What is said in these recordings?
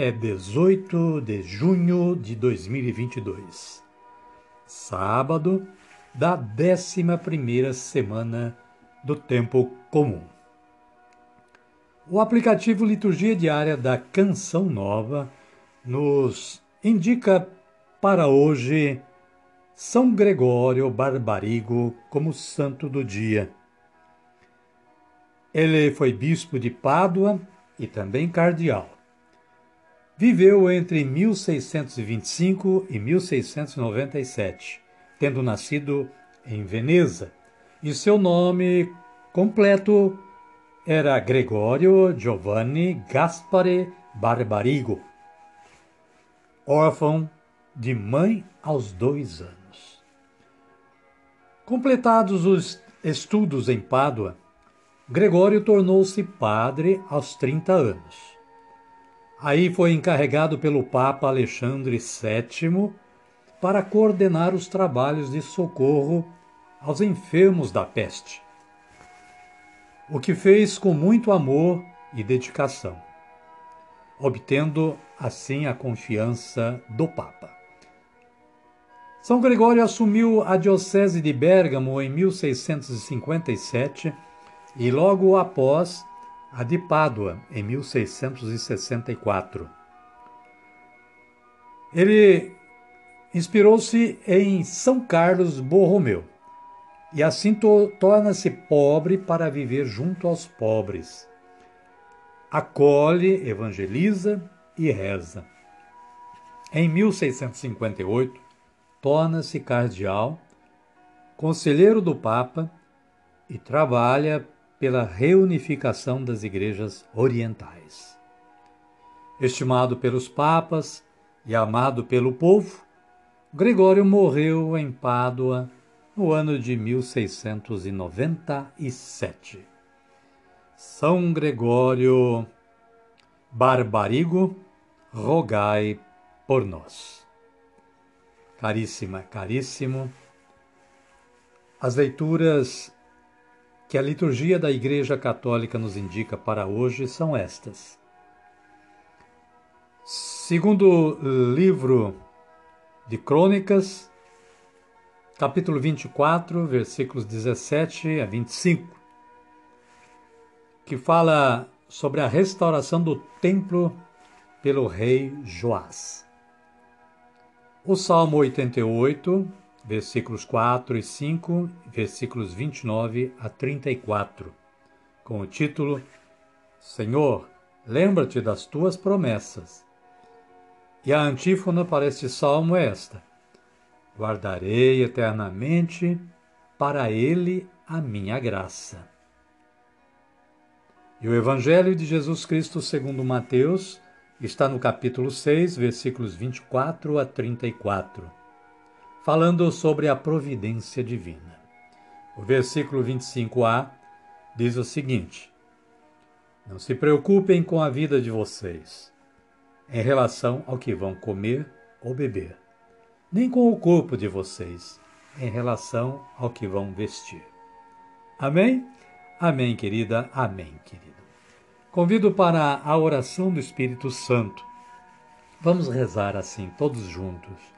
é 18 de junho de 2022, sábado da 11 semana do Tempo Comum. O aplicativo Liturgia Diária da Canção Nova nos indica para hoje São Gregório Barbarigo como santo do dia. Ele foi bispo de Pádua e também cardeal. Viveu entre 1625 e 1697, tendo nascido em Veneza, e seu nome completo era Gregório Giovanni Gaspare Barbarigo, órfão de mãe aos dois anos. Completados os estudos em Pádua, Gregório tornou-se padre aos 30 anos. Aí foi encarregado pelo Papa Alexandre VII para coordenar os trabalhos de socorro aos enfermos da peste, o que fez com muito amor e dedicação, obtendo assim a confiança do Papa. São Gregório assumiu a Diocese de Bérgamo em 1657 e logo após a de Pádua, em 1664. Ele inspirou-se em São Carlos Borromeu e assim to torna-se pobre para viver junto aos pobres. Acolhe, evangeliza e reza. Em 1658, torna-se cardeal, conselheiro do Papa e trabalha pela reunificação das igrejas orientais. Estimado pelos papas e amado pelo povo, Gregório morreu em Pádua no ano de 1697. São Gregório Barbarigo, rogai por nós. Caríssima, caríssimo, as leituras que a liturgia da Igreja Católica nos indica para hoje são estas. Segundo livro de Crônicas, capítulo 24, versículos 17 a 25, que fala sobre a restauração do templo pelo rei Joás. O Salmo 88, versículos 4 e 5, versículos 29 a 34, com o título Senhor, lembra-te das tuas promessas. E a antífona para este salmo é esta: Guardarei eternamente para ele a minha graça. E o Evangelho de Jesus Cristo segundo Mateus está no capítulo 6, versículos 24 a 34 falando sobre a providência divina. O versículo 25a diz o seguinte: Não se preocupem com a vida de vocês em relação ao que vão comer ou beber, nem com o corpo de vocês em relação ao que vão vestir. Amém? Amém, querida. Amém, querido. Convido para a oração do Espírito Santo. Vamos rezar assim, todos juntos.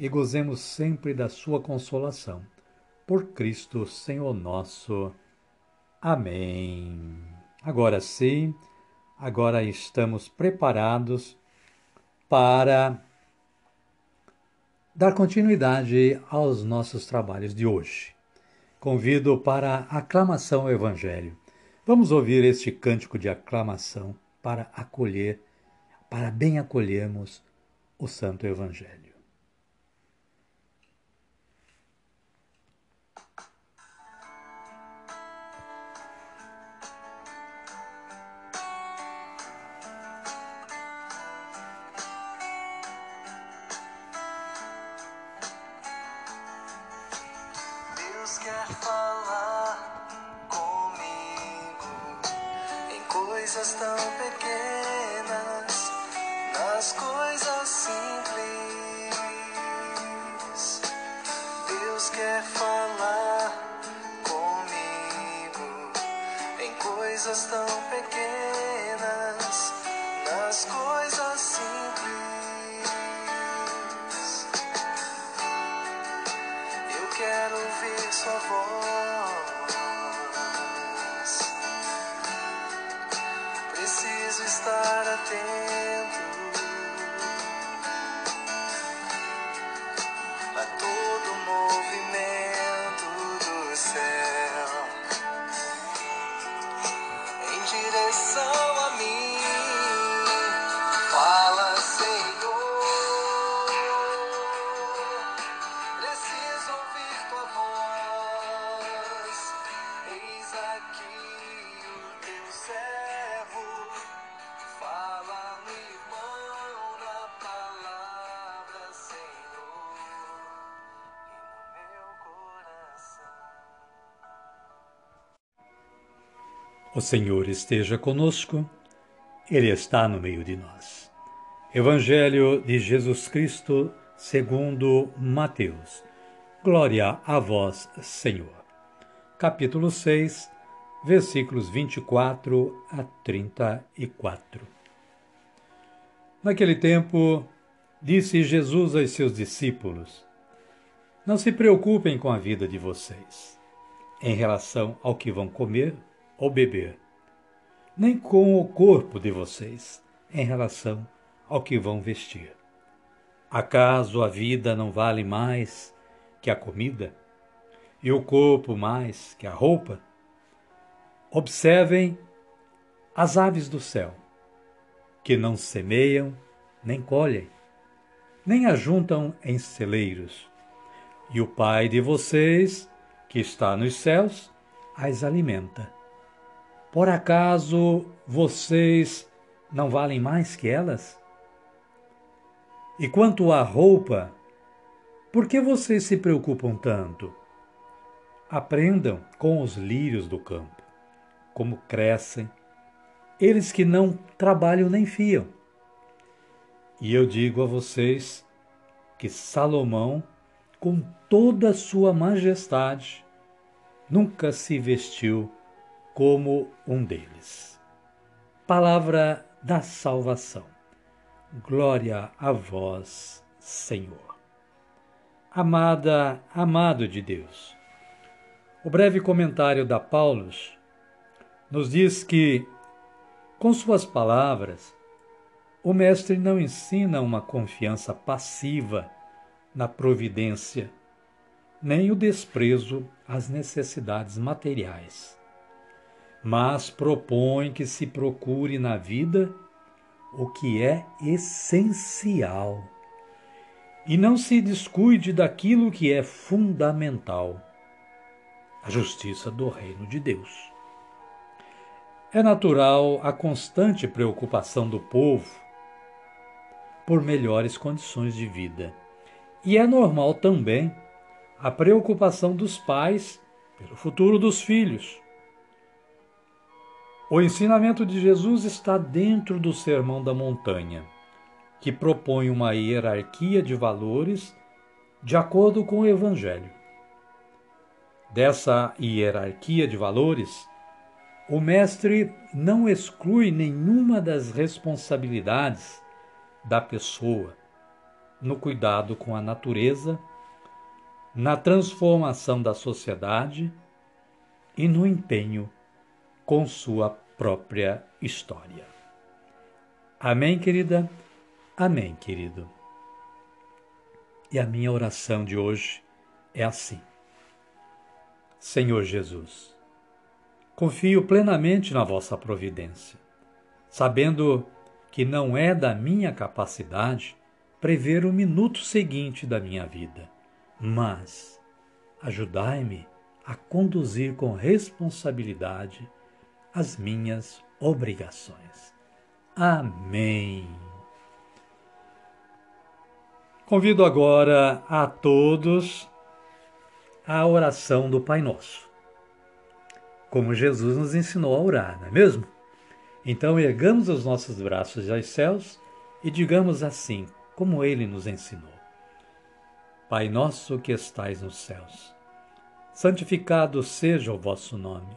e gozemos sempre da sua consolação. Por Cristo, Senhor nosso. Amém. Agora sim, agora estamos preparados para dar continuidade aos nossos trabalhos de hoje. Convido para a aclamação ao Evangelho. Vamos ouvir este cântico de aclamação para acolher, para bem acolhermos o Santo Evangelho. Coisas tão pequenas, nas coisas simples. Deus quer falar comigo em coisas tão pequenas, preciso estar atento O Senhor esteja conosco, Ele está no meio de nós. Evangelho de Jesus Cristo, segundo Mateus. Glória a vós, Senhor. Capítulo 6, versículos 24 a 34. Naquele tempo, disse Jesus aos seus discípulos: Não se preocupem com a vida de vocês, em relação ao que vão comer ou beber, nem com o corpo de vocês, em relação ao que vão vestir. Acaso a vida não vale mais que a comida, e o corpo mais que a roupa? Observem as aves do céu, que não semeiam, nem colhem, nem ajuntam em celeiros, e o Pai de vocês, que está nos céus, as alimenta. Por acaso vocês não valem mais que elas? E quanto à roupa, por que vocês se preocupam tanto? Aprendam com os lírios do campo, como crescem, eles que não trabalham nem fiam. E eu digo a vocês que Salomão, com toda a sua majestade, nunca se vestiu como um deles. Palavra da salvação. Glória a vós, Senhor. Amada, amado de Deus. O breve comentário da Paulus nos diz que, com suas palavras, o Mestre não ensina uma confiança passiva na providência, nem o desprezo às necessidades materiais mas propõe que se procure na vida o que é essencial e não se descuide daquilo que é fundamental a justiça do reino de Deus. É natural a constante preocupação do povo por melhores condições de vida. E é normal também a preocupação dos pais pelo futuro dos filhos o ensinamento de Jesus está dentro do Sermão da Montanha, que propõe uma hierarquia de valores de acordo com o Evangelho. Dessa hierarquia de valores, o Mestre não exclui nenhuma das responsabilidades da pessoa no cuidado com a natureza, na transformação da sociedade e no empenho com sua própria história. Amém, querida? Amém, querido. E a minha oração de hoje é assim: Senhor Jesus, confio plenamente na vossa providência, sabendo que não é da minha capacidade prever o minuto seguinte da minha vida, mas ajudai-me a conduzir com responsabilidade as minhas obrigações. Amém. Convido agora a todos a oração do Pai Nosso, como Jesus nos ensinou a orar, não é mesmo? Então ergamos os nossos braços aos céus e digamos assim, como ele nos ensinou: Pai nosso que estais nos céus, santificado seja o vosso nome.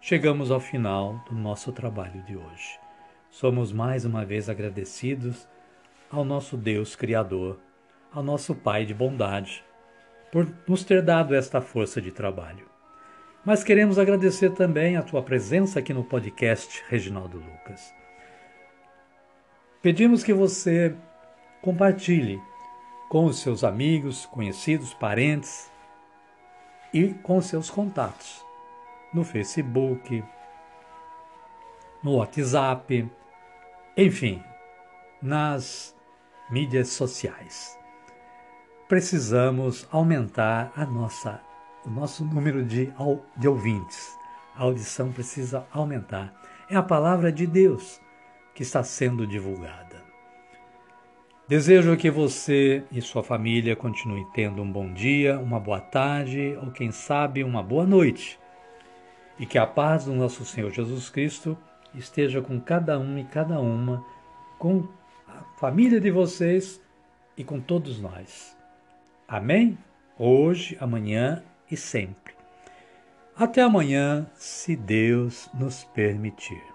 chegamos ao final do nosso trabalho de hoje. Somos mais uma vez agradecidos ao nosso Deus Criador, ao nosso Pai de bondade, por nos ter dado esta força de trabalho. Mas queremos agradecer também a tua presença aqui no podcast Reginaldo Lucas. Pedimos que você compartilhe com os seus amigos, conhecidos, parentes e com seus contatos no Facebook, no WhatsApp, enfim, nas mídias sociais. Precisamos aumentar a nossa, o nosso número de, de ouvintes. A audição precisa aumentar. É a palavra de Deus que está sendo divulgada. Desejo que você e sua família continuem tendo um bom dia, uma boa tarde ou, quem sabe, uma boa noite. E que a paz do nosso Senhor Jesus Cristo esteja com cada um e cada uma, com a família de vocês e com todos nós. Amém? Hoje, amanhã e sempre. Até amanhã, se Deus nos permitir.